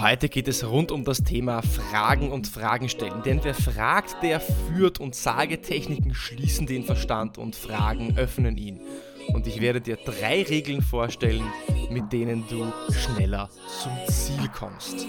Heute geht es rund um das Thema Fragen und Fragen stellen. Denn wer fragt, der führt und Sagetechniken schließen den Verstand und Fragen öffnen ihn. Und ich werde dir drei Regeln vorstellen, mit denen du schneller zum Ziel kommst.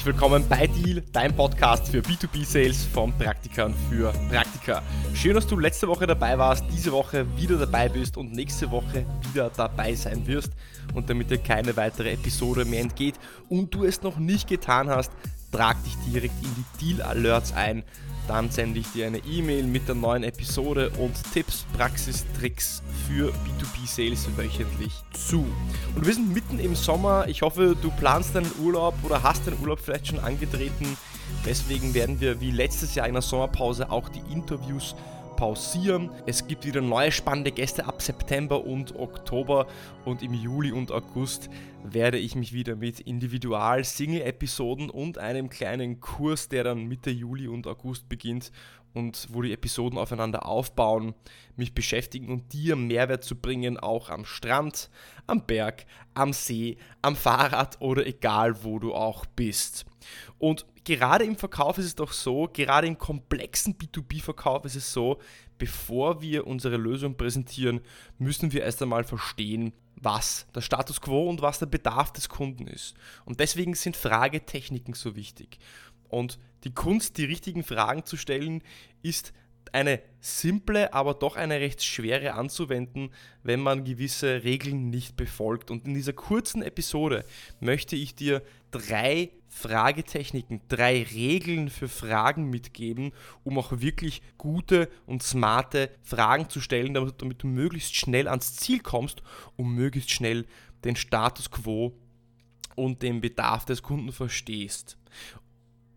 Herzlich willkommen bei Deal, dein Podcast für B2B-Sales von Praktikern für Praktika. Schön, dass du letzte Woche dabei warst, diese Woche wieder dabei bist und nächste Woche wieder dabei sein wirst. Und damit dir keine weitere Episode mehr entgeht und du es noch nicht getan hast, trag dich direkt in die Deal Alerts ein dann sende ich dir eine E-Mail mit der neuen Episode und Tipps, Praxis, Tricks für B2B-Sales wöchentlich zu. Und wir sind mitten im Sommer. Ich hoffe, du planst deinen Urlaub oder hast deinen Urlaub vielleicht schon angetreten. Deswegen werden wir wie letztes Jahr in der Sommerpause auch die Interviews pausieren. Es gibt wieder neue spannende Gäste ab September und Oktober und im Juli und August werde ich mich wieder mit Individual-Single-Episoden und einem kleinen Kurs, der dann Mitte Juli und August beginnt und wo die Episoden aufeinander aufbauen, mich beschäftigen und dir Mehrwert zu bringen, auch am Strand, am Berg, am See, am Fahrrad oder egal wo du auch bist. Und gerade im Verkauf ist es doch so, gerade im komplexen B2B-Verkauf ist es so, bevor wir unsere Lösung präsentieren, müssen wir erst einmal verstehen, was der Status quo und was der Bedarf des Kunden ist. Und deswegen sind Fragetechniken so wichtig. Und die Kunst, die richtigen Fragen zu stellen, ist eine simple, aber doch eine recht schwere anzuwenden, wenn man gewisse Regeln nicht befolgt. Und in dieser kurzen Episode möchte ich dir drei Fragetechniken, drei Regeln für Fragen mitgeben, um auch wirklich gute und smarte Fragen zu stellen, damit, damit du möglichst schnell ans Ziel kommst und möglichst schnell den Status quo und den Bedarf des Kunden verstehst.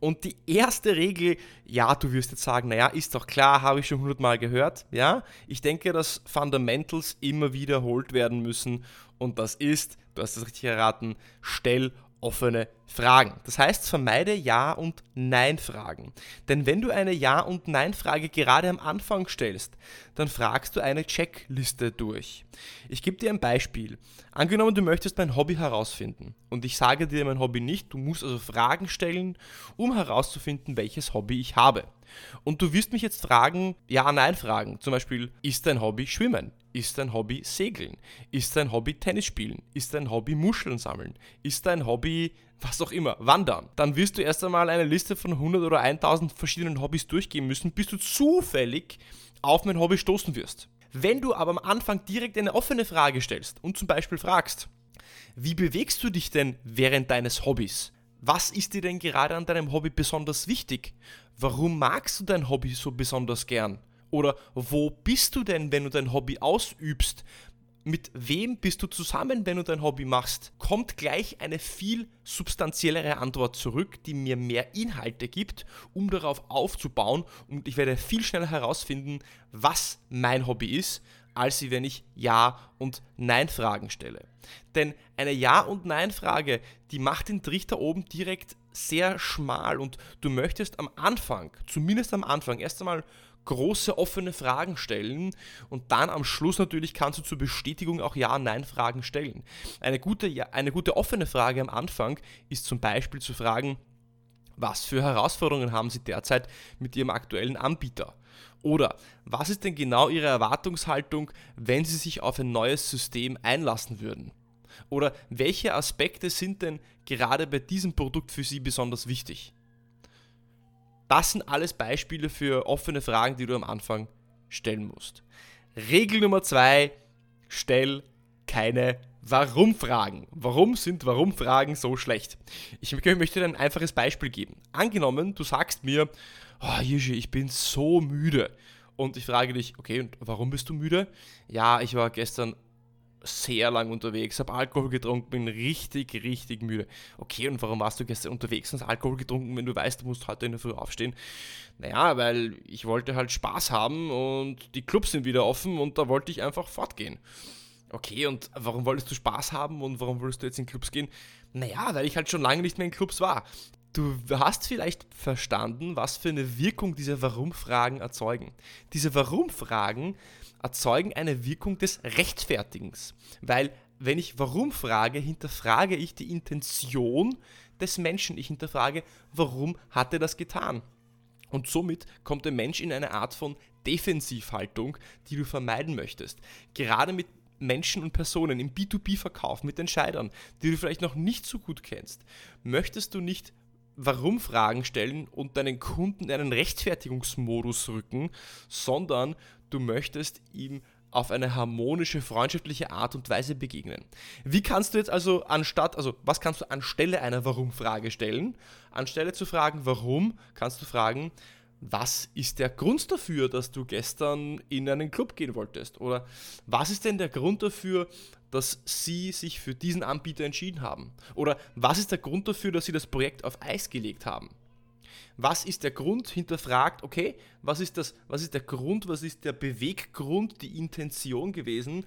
Und die erste Regel, ja, du wirst jetzt sagen, naja, ist doch klar, habe ich schon hundertmal gehört. Ja, ich denke, dass Fundamentals immer wiederholt werden müssen. Und das ist, du hast es richtig erraten, stell offene Fragen. Das heißt, vermeide Ja- und Nein-Fragen. Denn wenn du eine Ja- und Nein-Frage gerade am Anfang stellst, dann fragst du eine Checkliste durch. Ich gebe dir ein Beispiel. Angenommen, du möchtest mein Hobby herausfinden und ich sage dir mein Hobby nicht, du musst also Fragen stellen, um herauszufinden, welches Hobby ich habe. Und du wirst mich jetzt fragen, Ja-Nein-Fragen. Zum Beispiel, ist dein Hobby Schwimmen? Ist dein Hobby Segeln? Ist dein Hobby Tennis spielen? Ist dein Hobby Muscheln sammeln? Ist dein Hobby was auch immer, wandern? Dann wirst du erst einmal eine Liste von 100 oder 1000 verschiedenen Hobbys durchgehen müssen, bis du zufällig auf mein Hobby stoßen wirst. Wenn du aber am Anfang direkt eine offene Frage stellst und zum Beispiel fragst, wie bewegst du dich denn während deines Hobbys? Was ist dir denn gerade an deinem Hobby besonders wichtig? Warum magst du dein Hobby so besonders gern? Oder wo bist du denn, wenn du dein Hobby ausübst? Mit wem bist du zusammen, wenn du dein Hobby machst? Kommt gleich eine viel substanziellere Antwort zurück, die mir mehr Inhalte gibt, um darauf aufzubauen und ich werde viel schneller herausfinden, was mein Hobby ist, als wenn ich Ja- und Nein-Fragen stelle. Denn eine Ja- und Nein-Frage, die macht den Trichter oben direkt sehr schmal und du möchtest am Anfang, zumindest am Anfang, erst einmal große offene Fragen stellen und dann am Schluss natürlich kannst du zur Bestätigung auch Ja-Nein-Fragen stellen. Eine gute, eine gute offene Frage am Anfang ist zum Beispiel zu fragen, was für Herausforderungen haben Sie derzeit mit Ihrem aktuellen Anbieter? Oder was ist denn genau Ihre Erwartungshaltung, wenn Sie sich auf ein neues System einlassen würden? Oder welche Aspekte sind denn gerade bei diesem Produkt für Sie besonders wichtig? Das sind alles Beispiele für offene Fragen, die du am Anfang stellen musst. Regel Nummer zwei: Stell keine Warum-Fragen. Warum sind Warum-Fragen so schlecht? Ich möchte dir ein einfaches Beispiel geben. Angenommen, du sagst mir, oh, Jirschi, ich bin so müde. Und ich frage dich, okay, und warum bist du müde? Ja, ich war gestern sehr lang unterwegs, habe Alkohol getrunken, bin richtig, richtig müde. Okay, und warum warst du gestern unterwegs und hast Alkohol getrunken, wenn du weißt, du musst heute in der Früh aufstehen? Naja, weil ich wollte halt Spaß haben und die Clubs sind wieder offen und da wollte ich einfach fortgehen. Okay, und warum wolltest du Spaß haben und warum wolltest du jetzt in Clubs gehen? Naja, weil ich halt schon lange nicht mehr in Clubs war. Du hast vielleicht verstanden, was für eine Wirkung diese Warum-Fragen erzeugen. Diese Warum-Fragen erzeugen eine Wirkung des Rechtfertigens, weil wenn ich Warum frage, hinterfrage ich die Intention des Menschen. Ich hinterfrage, warum hat er das getan? Und somit kommt der Mensch in eine Art von Defensivhaltung, die du vermeiden möchtest. Gerade mit Menschen und Personen im B2B-Verkauf, mit Entscheidern, die du vielleicht noch nicht so gut kennst, möchtest du nicht Warum-Fragen stellen und deinen Kunden in einen Rechtfertigungsmodus rücken, sondern du möchtest ihm auf eine harmonische, freundschaftliche Art und Weise begegnen. Wie kannst du jetzt also anstatt, also was kannst du anstelle einer Warum-Frage stellen? Anstelle zu fragen, warum, kannst du fragen, was ist der Grund dafür, dass du gestern in einen Club gehen wolltest? Oder was ist denn der Grund dafür, dass sie sich für diesen Anbieter entschieden haben? Oder was ist der Grund dafür, dass sie das Projekt auf Eis gelegt haben? Was ist der Grund? Hinterfragt, okay, was ist, das, was ist der Grund, was ist der Beweggrund, die Intention gewesen?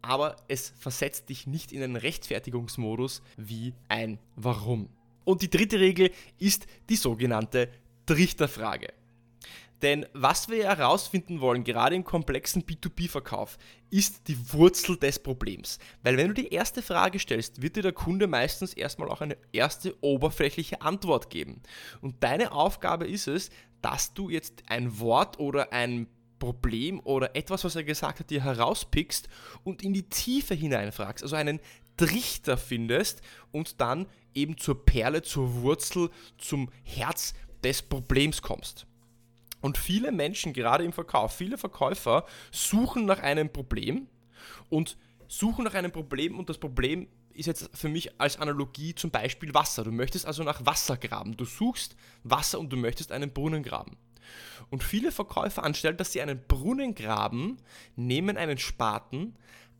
Aber es versetzt dich nicht in einen Rechtfertigungsmodus wie ein Warum. Und die dritte Regel ist die sogenannte Trichterfrage. Denn was wir herausfinden wollen, gerade im komplexen B2B-Verkauf, ist die Wurzel des Problems. Weil wenn du die erste Frage stellst, wird dir der Kunde meistens erstmal auch eine erste oberflächliche Antwort geben. Und deine Aufgabe ist es, dass du jetzt ein Wort oder ein Problem oder etwas, was er gesagt hat, dir herauspickst und in die Tiefe hineinfragst. Also einen Trichter findest und dann eben zur Perle, zur Wurzel, zum Herz des Problems kommst. Und viele Menschen, gerade im Verkauf, viele Verkäufer suchen nach einem Problem und suchen nach einem Problem und das Problem ist jetzt für mich als Analogie zum Beispiel Wasser. Du möchtest also nach Wasser graben. Du suchst Wasser und du möchtest einen Brunnen graben. Und viele Verkäufer, anstelle dass sie einen Brunnen graben, nehmen einen Spaten,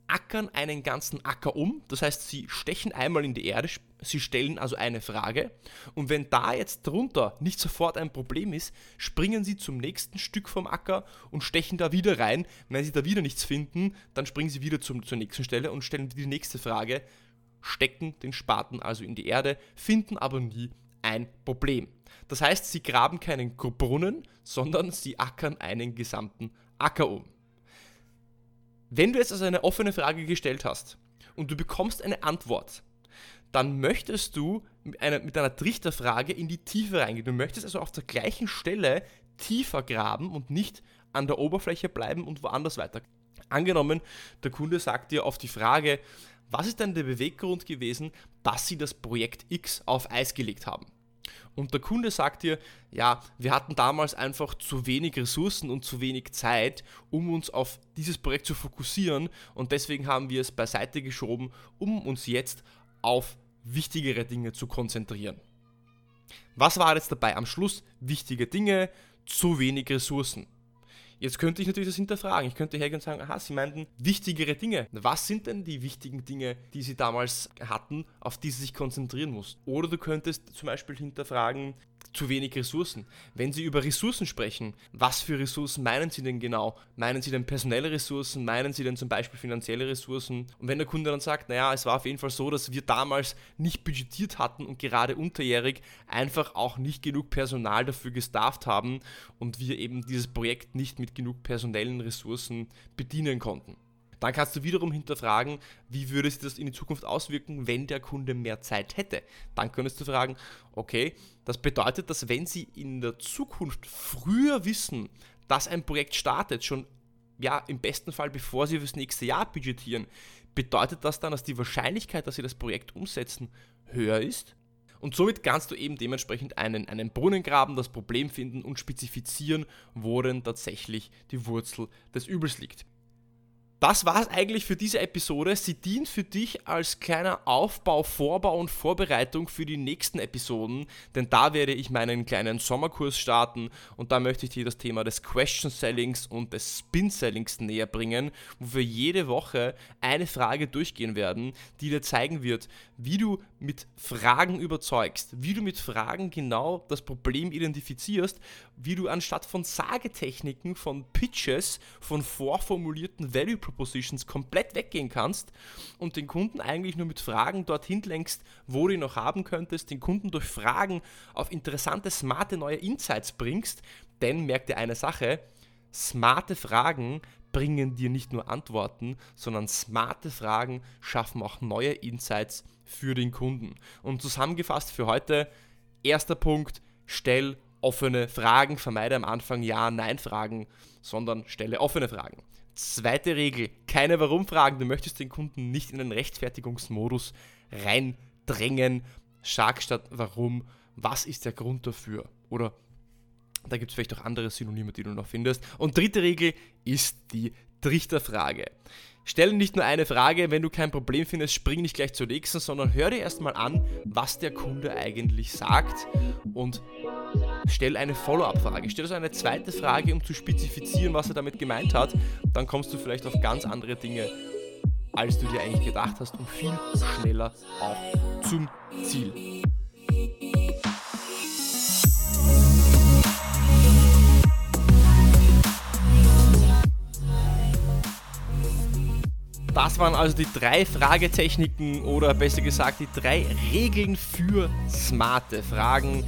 ackern einen ganzen Acker um. Das heißt, sie stechen einmal in die Erde, sie stellen also eine Frage. Und wenn da jetzt drunter nicht sofort ein Problem ist, springen sie zum nächsten Stück vom Acker und stechen da wieder rein. Wenn sie da wieder nichts finden, dann springen sie wieder zum, zur nächsten Stelle und stellen die nächste Frage, stecken den Spaten also in die Erde, finden aber nie ein Problem. Das heißt, sie graben keinen Brunnen, sondern sie ackern einen gesamten Acker um. Wenn du jetzt also eine offene Frage gestellt hast und du bekommst eine Antwort, dann möchtest du mit einer, mit einer Trichterfrage in die Tiefe reingehen. Du möchtest also auf der gleichen Stelle tiefer graben und nicht an der Oberfläche bleiben und woanders weiter. Angenommen, der Kunde sagt dir auf die Frage, was ist denn der Beweggrund gewesen, dass Sie das Projekt X auf Eis gelegt haben? Und der Kunde sagt dir, ja, wir hatten damals einfach zu wenig Ressourcen und zu wenig Zeit, um uns auf dieses Projekt zu fokussieren und deswegen haben wir es beiseite geschoben, um uns jetzt auf wichtigere Dinge zu konzentrieren. Was war jetzt dabei am Schluss? Wichtige Dinge, zu wenig Ressourcen. Jetzt könnte ich natürlich das hinterfragen. Ich könnte hergehen und sagen, aha, Sie meinten wichtigere Dinge. Was sind denn die wichtigen Dinge, die Sie damals hatten, auf die Sie sich konzentrieren mussten? Oder du könntest zum Beispiel hinterfragen, zu wenig Ressourcen. Wenn Sie über Ressourcen sprechen, was für Ressourcen meinen Sie denn genau? Meinen Sie denn personelle Ressourcen? Meinen Sie denn zum Beispiel finanzielle Ressourcen? Und wenn der Kunde dann sagt, naja, es war auf jeden Fall so, dass wir damals nicht budgetiert hatten und gerade unterjährig einfach auch nicht genug Personal dafür gestafft haben und wir eben dieses Projekt nicht mit genug personellen Ressourcen bedienen konnten. Dann kannst du wiederum hinterfragen, wie würde sich das in die Zukunft auswirken, wenn der Kunde mehr Zeit hätte. Dann könntest du fragen, okay, das bedeutet, dass wenn Sie in der Zukunft früher wissen, dass ein Projekt startet, schon ja, im besten Fall bevor Sie fürs nächste Jahr budgetieren, bedeutet das dann, dass die Wahrscheinlichkeit, dass Sie das Projekt umsetzen, höher ist? Und somit kannst du eben dementsprechend einen, einen Brunnen graben, das Problem finden und spezifizieren, wo denn tatsächlich die Wurzel des Übels liegt das war es eigentlich für diese Episode. Sie dient für dich als kleiner Aufbau, Vorbau und Vorbereitung für die nächsten Episoden, denn da werde ich meinen kleinen Sommerkurs starten und da möchte ich dir das Thema des Question Sellings und des Spin Sellings näher bringen, wo wir jede Woche eine Frage durchgehen werden, die dir zeigen wird, wie du mit Fragen überzeugst, wie du mit Fragen genau das Problem identifizierst wie du anstatt von Sagetechniken, von Pitches, von vorformulierten Value Propositions komplett weggehen kannst und den Kunden eigentlich nur mit Fragen dorthin lenkst, wo du ihn noch haben könntest, den Kunden durch Fragen auf interessante, smarte neue Insights bringst. Denn merk dir eine Sache, smarte Fragen bringen dir nicht nur Antworten, sondern smarte Fragen schaffen auch neue Insights für den Kunden. Und zusammengefasst für heute, erster Punkt, stell offene Fragen, vermeide am Anfang Ja-Nein-Fragen, sondern stelle offene Fragen. Zweite Regel, keine Warum-Fragen. Du möchtest den Kunden nicht in den Rechtfertigungsmodus reindrängen. Sag statt Warum, was ist der Grund dafür? Oder da gibt es vielleicht auch andere Synonyme, die du noch findest. Und dritte Regel ist die Trichterfrage. Stelle nicht nur eine Frage, wenn du kein Problem findest, spring nicht gleich zur nächsten, sondern hör dir erstmal an, was der Kunde eigentlich sagt und stell eine Follow-up-Frage. Stell also eine zweite Frage, um zu spezifizieren, was er damit gemeint hat. Dann kommst du vielleicht auf ganz andere Dinge, als du dir eigentlich gedacht hast und viel schneller auch zum Ziel. Das waren also die drei Fragetechniken oder besser gesagt die drei Regeln für smarte Fragen.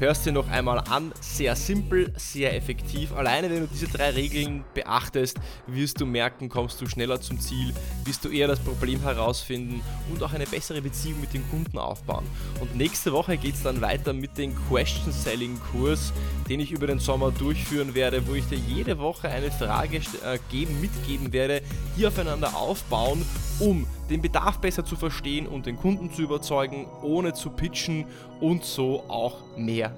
Hörst dir noch einmal an, sehr simpel, sehr effektiv. Alleine wenn du diese drei Regeln beachtest, wirst du merken, kommst du schneller zum Ziel, wirst du eher das Problem herausfinden und auch eine bessere Beziehung mit dem Kunden aufbauen. Und nächste Woche geht es dann weiter mit dem Question Selling Kurs, den ich über den Sommer durchführen werde, wo ich dir jede Woche eine Frage äh, geben, mitgeben werde, die aufeinander aufbauen, um den Bedarf besser zu verstehen und den Kunden zu überzeugen, ohne zu pitchen und so auch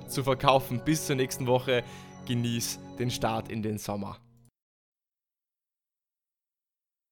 zu verkaufen. Bis zur nächsten Woche. Genieß den Start in den Sommer.